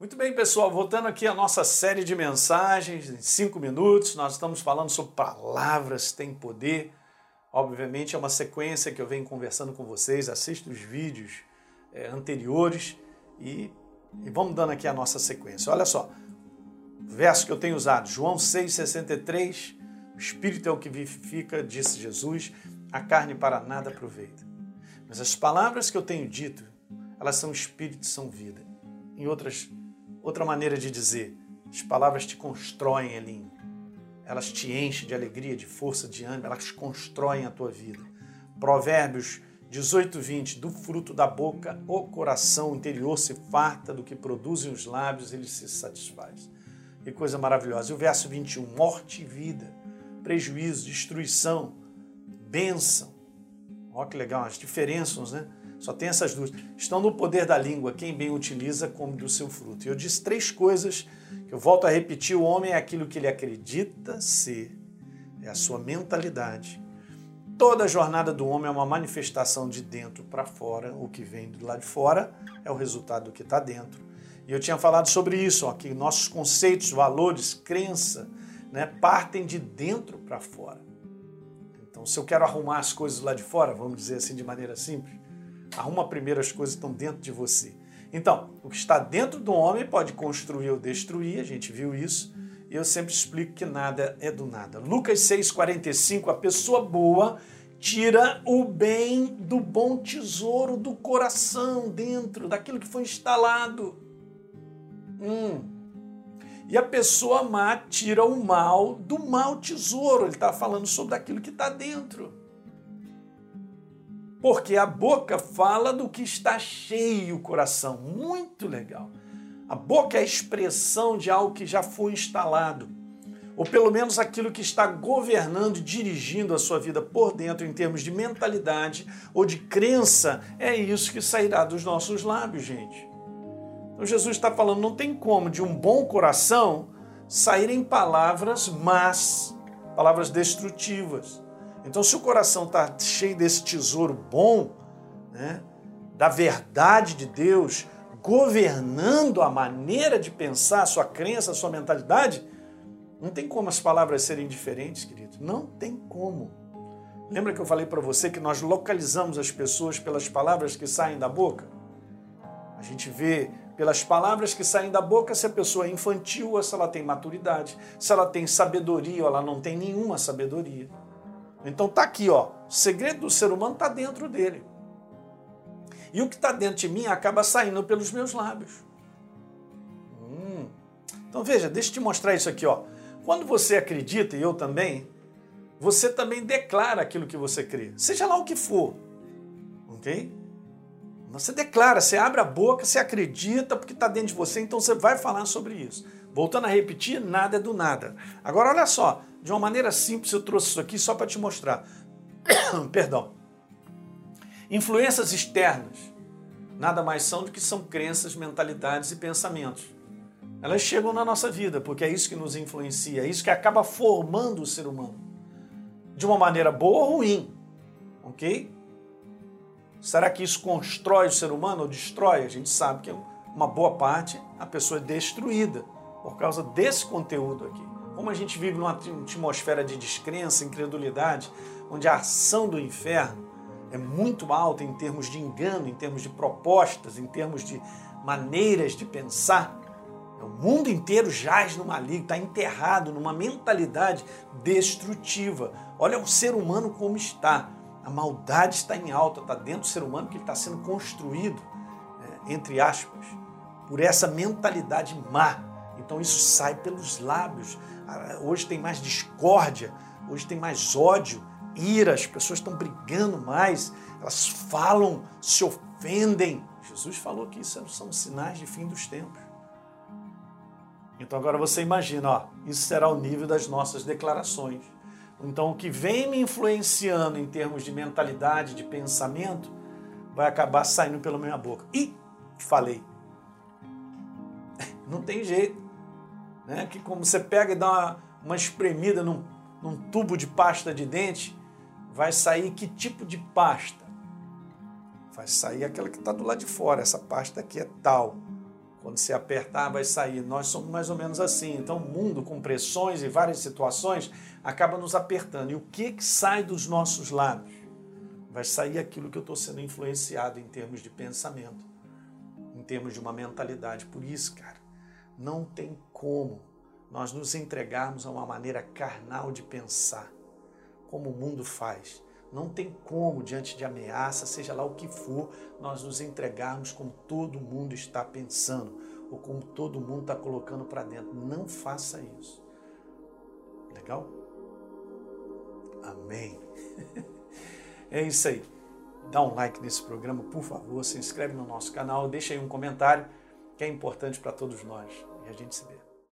Muito bem, pessoal, voltando aqui à nossa série de mensagens, em cinco minutos, nós estamos falando sobre palavras têm poder. Obviamente é uma sequência que eu venho conversando com vocês, assista os vídeos é, anteriores e, e vamos dando aqui a nossa sequência. Olha só, verso que eu tenho usado, João 6,63, o Espírito é o que vivifica, disse Jesus, a carne para nada aproveita. Mas as palavras que eu tenho dito, elas são Espírito, são vida. Em outras Outra maneira de dizer, as palavras te constroem, Elinho. Elas te enchem de alegria, de força, de ânimo, elas constroem a tua vida. Provérbios 18, 20. Do fruto da boca, o coração interior se farta, do que produzem os lábios, ele se satisfaz. Que coisa maravilhosa. E o verso 21, morte e vida, prejuízo, destruição, bênção. Olha que legal, as diferenças, né? Só tem essas duas. Estão no poder da língua. Quem bem utiliza, come do seu fruto. E eu disse três coisas que eu volto a repetir: o homem é aquilo que ele acredita ser, é a sua mentalidade. Toda a jornada do homem é uma manifestação de dentro para fora. O que vem do lado de fora é o resultado do que está dentro. E eu tinha falado sobre isso, ó, que nossos conceitos, valores, crença, né, partem de dentro para fora. Então, se eu quero arrumar as coisas lá de fora, vamos dizer assim de maneira simples, Arruma primeiro as coisas que estão dentro de você. Então, o que está dentro do homem pode construir ou destruir, a gente viu isso, e eu sempre explico que nada é do nada. Lucas 6,45, a pessoa boa tira o bem do bom tesouro do coração dentro, daquilo que foi instalado. Hum. E a pessoa má tira o mal do mau tesouro. Ele está falando sobre aquilo que está dentro. Porque a boca fala do que está cheio o coração. Muito legal. A boca é a expressão de algo que já foi instalado, ou pelo menos aquilo que está governando dirigindo a sua vida por dentro em termos de mentalidade ou de crença. É isso que sairá dos nossos lábios, gente. Então Jesus está falando, não tem como de um bom coração saírem palavras más, palavras destrutivas. Então, se o coração está cheio desse tesouro bom, né, da verdade de Deus, governando a maneira de pensar, a sua crença, a sua mentalidade, não tem como as palavras serem diferentes, querido. Não tem como. Lembra que eu falei para você que nós localizamos as pessoas pelas palavras que saem da boca? A gente vê pelas palavras que saem da boca se a pessoa é infantil ou se ela tem maturidade, se ela tem sabedoria ou ela não tem nenhuma sabedoria. Então tá aqui, ó. O segredo do ser humano está dentro dele. E o que está dentro de mim acaba saindo pelos meus lábios. Hum. Então veja, deixa eu te mostrar isso aqui, ó. Quando você acredita, e eu também, você também declara aquilo que você crê, seja lá o que for. Ok? Você declara, você abre a boca, você acredita porque está dentro de você, então você vai falar sobre isso. Voltando a repetir, nada é do nada. Agora olha só, de uma maneira simples, eu trouxe isso aqui só para te mostrar. Perdão. Influências externas nada mais são do que são crenças, mentalidades e pensamentos. Elas chegam na nossa vida, porque é isso que nos influencia, é isso que acaba formando o ser humano. De uma maneira boa ou ruim. Ok? Será que isso constrói o ser humano ou destrói? A gente sabe que uma boa parte a pessoa é destruída por causa desse conteúdo aqui. Como a gente vive numa atmosfera de descrença, incredulidade, onde a ação do inferno é muito alta em termos de engano, em termos de propostas, em termos de maneiras de pensar, o mundo inteiro jaz no maligno, está enterrado numa mentalidade destrutiva. Olha o ser humano como está. A maldade está em alta, está dentro do ser humano que ele está sendo construído, é, entre aspas, por essa mentalidade má. Então isso sai pelos lábios. Ah, hoje tem mais discórdia, hoje tem mais ódio, ira, as pessoas estão brigando mais, elas falam, se ofendem. Jesus falou que isso são sinais de fim dos tempos. Então agora você imagina, ó, isso será o nível das nossas declarações. Então o que vem me influenciando em termos de mentalidade, de pensamento, vai acabar saindo pela minha boca. E falei. Não tem jeito né? que como você pega e dá uma, uma espremida num, num tubo de pasta de dente, vai sair que tipo de pasta? Vai sair aquela que está do lado de fora, essa pasta aqui é tal. Quando você apertar, vai sair. Nós somos mais ou menos assim. Então, o mundo com pressões e várias situações acaba nos apertando. E o que, que sai dos nossos lábios? Vai sair aquilo que eu estou sendo influenciado em termos de pensamento, em termos de uma mentalidade. Por isso, cara, não tem como nós nos entregarmos a uma maneira carnal de pensar, como o mundo faz. Não tem como, diante de ameaça, seja lá o que for, nós nos entregarmos como todo mundo está pensando ou como todo mundo está colocando para dentro. Não faça isso. Legal? Amém. É isso aí. Dá um like nesse programa, por favor, se inscreve no nosso canal, deixa aí um comentário que é importante para todos nós. E a gente se vê.